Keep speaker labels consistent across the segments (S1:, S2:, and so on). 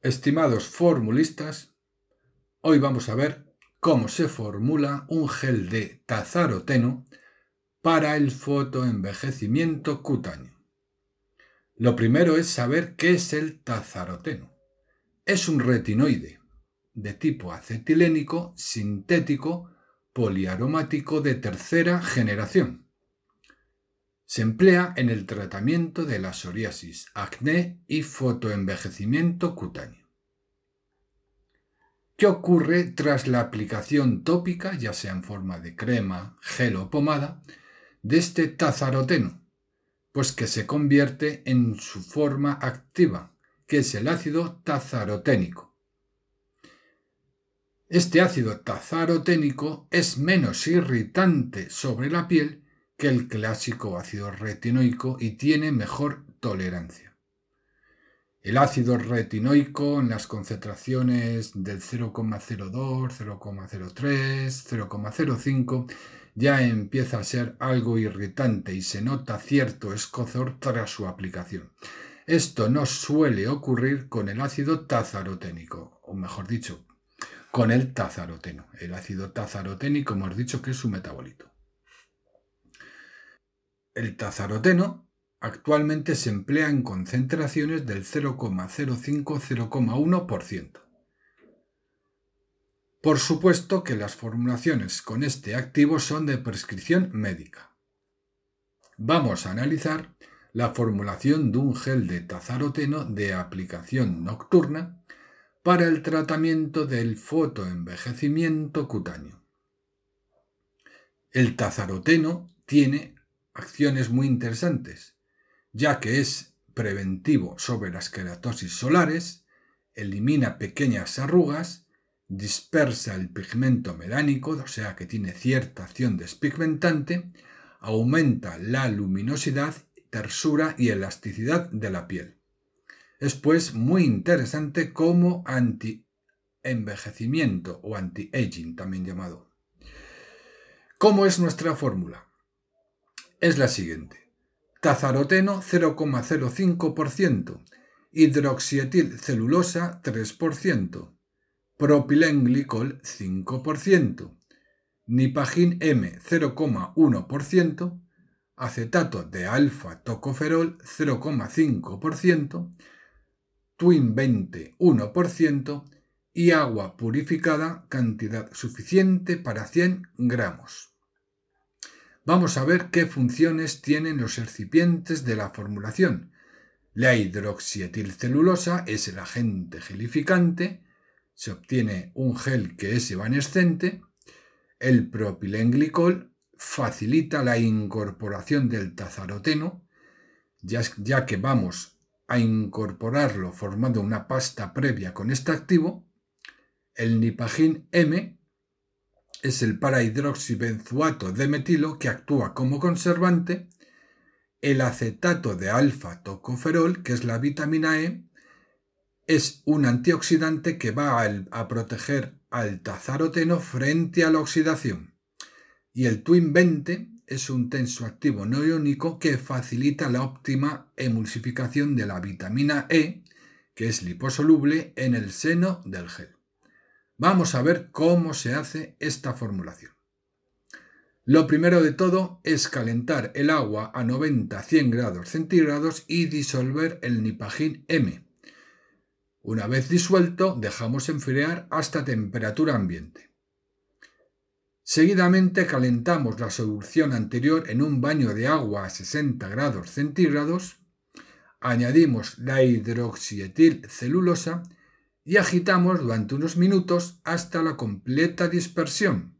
S1: Estimados formulistas, hoy vamos a ver cómo se formula un gel de tazaroteno para el fotoenvejecimiento cutáneo. Lo primero es saber qué es el tazaroteno. Es un retinoide de tipo acetilénico sintético poliaromático de tercera generación. Se emplea en el tratamiento de la psoriasis, acné y fotoenvejecimiento cutáneo. ¿Qué ocurre tras la aplicación tópica, ya sea en forma de crema, gel o pomada, de este tazaroteno? Pues que se convierte en su forma activa, que es el ácido tazaroténico. Este ácido tazaroténico es menos irritante sobre la piel que el clásico ácido retinoico y tiene mejor tolerancia. El ácido retinoico en las concentraciones del 0,02, 0,03, 0,05 ya empieza a ser algo irritante y se nota cierto escozor tras su aplicación. Esto no suele ocurrir con el ácido tazaroténico, o mejor dicho, con el tazaroteno. El ácido tazaroténico hemos dicho que es su metabolito. El tazaroteno actualmente se emplea en concentraciones del 0,05-0,1%. Por supuesto que las formulaciones con este activo son de prescripción médica. Vamos a analizar la formulación de un gel de tazaroteno de aplicación nocturna para el tratamiento del fotoenvejecimiento cutáneo. El tazaroteno tiene acciones muy interesantes, ya que es preventivo sobre las queratosis solares, elimina pequeñas arrugas, dispersa el pigmento melánico, o sea que tiene cierta acción despigmentante, aumenta la luminosidad, tersura y elasticidad de la piel. Es pues muy interesante como anti-envejecimiento o anti-aging también llamado. ¿Cómo es nuestra fórmula? Es la siguiente. Tazaroteno 0,05%, hidroxietilcelulosa 3%, propilenglicol 5%, nipagin M 0,1%, acetato de alfa tocoferol 0,5%, twin 20 1% y agua purificada cantidad suficiente para 100 gramos. Vamos a ver qué funciones tienen los recipientes de la formulación. La hidroxietilcelulosa es el agente gelificante, se obtiene un gel que es evanescente, el propilenglicol facilita la incorporación del tazaroteno, ya, ya que vamos a incorporarlo formando una pasta previa con este activo, el nipagin M es el parahidroxibenzuato de metilo que actúa como conservante, el acetato de alfa-tocoferol, que es la vitamina E, es un antioxidante que va a, proteger al tazaroteno frente a la oxidación. Y el Twin 20 es un tensoactivo no iónico que facilita la óptima emulsificación de la vitamina E, que es liposoluble en el seno del gel. Vamos a ver cómo se hace esta formulación. Lo primero de todo es calentar el agua a 90-100 grados centígrados y disolver el nipagin M. Una vez disuelto, dejamos enfriar hasta temperatura ambiente. Seguidamente calentamos la solución anterior en un baño de agua a 60 grados centígrados, añadimos la hidroxietilcelulosa y agitamos durante unos minutos hasta la completa dispersión.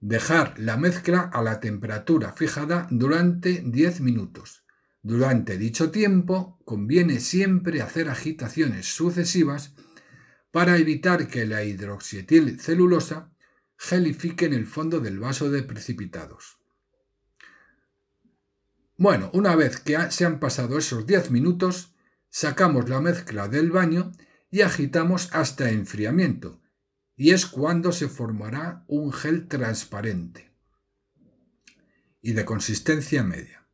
S1: Dejar la mezcla a la temperatura fijada durante 10 minutos. Durante dicho tiempo conviene siempre hacer agitaciones sucesivas para evitar que la hidroxietilcelulosa gelifique en el fondo del vaso de precipitados. Bueno, una vez que se han pasado esos 10 minutos, sacamos la mezcla del baño y agitamos hasta enfriamiento, y es cuando se formará un gel transparente y de consistencia media.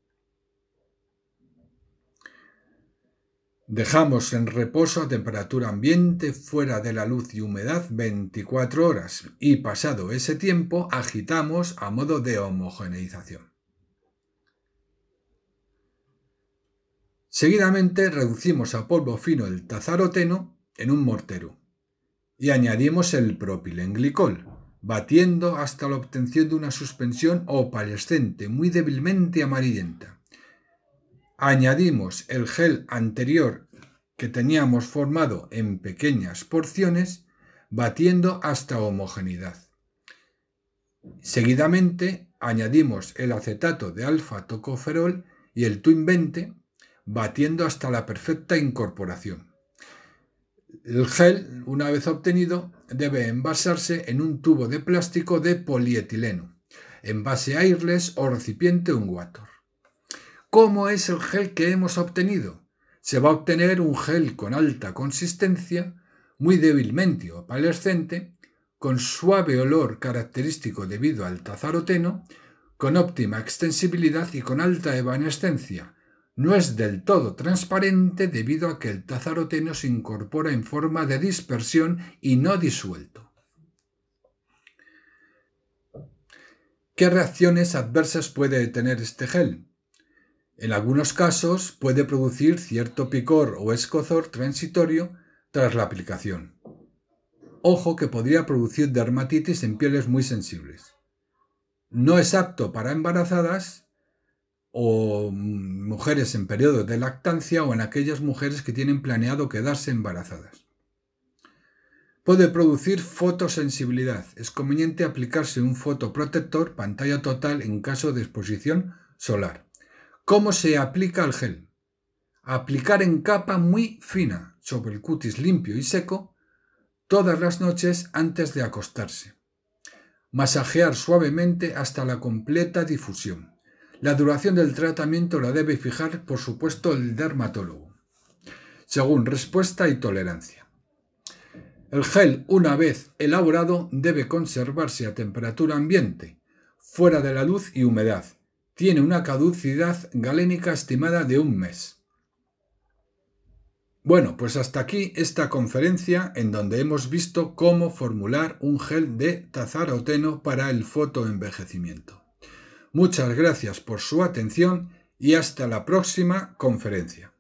S1: Dejamos en reposo a temperatura ambiente fuera de la luz y humedad 24 horas y pasado ese tiempo agitamos a modo de homogeneización. Seguidamente reducimos a polvo fino el tazaroteno en un mortero y añadimos el propilenglicol, batiendo hasta la obtención de una suspensión opalescente muy débilmente amarillenta añadimos el gel anterior que teníamos formado en pequeñas porciones, batiendo hasta homogeneidad. Seguidamente añadimos el acetato de alfa-tocoferol y el Twin 20, batiendo hasta la perfecta incorporación. El gel, una vez obtenido, debe envasarse en un tubo de plástico de polietileno, envase airless o recipiente unguator. ¿Cómo es el gel que hemos obtenido? Se va a obtener un gel con alta consistencia, muy débilmente opalescente, con suave olor característico debido al tazaroteno, con óptima extensibilidad y con alta evanescencia. No es del todo transparente debido a que el tazaroteno se incorpora en forma de dispersión y no disuelto. ¿Qué reacciones adversas puede tener este gel? En algunos casos puede producir cierto picor o escozor transitorio tras la aplicación. Ojo que podría producir dermatitis en pieles muy sensibles. No es apto para embarazadas o mujeres en periodo de lactancia o en aquellas mujeres que tienen planeado quedarse embarazadas. Puede producir fotosensibilidad. Es conveniente aplicarse un fotoprotector pantalla total en caso de exposición solar. ¿Cómo se aplica el gel? Aplicar en capa muy fina sobre el cutis limpio y seco todas las noches antes de acostarse. Masajear suavemente hasta la completa difusión. La duración del tratamiento la debe fijar, por supuesto, el dermatólogo, según respuesta y tolerancia. El gel, una vez elaborado, debe conservarse a temperatura ambiente, fuera de la luz y humedad, tiene una caducidad galénica estimada de un mes. Bueno, pues hasta aquí esta conferencia en donde hemos visto cómo formular un gel de tazaroteno para el fotoenvejecimiento. Muchas gracias por su atención y hasta la próxima conferencia.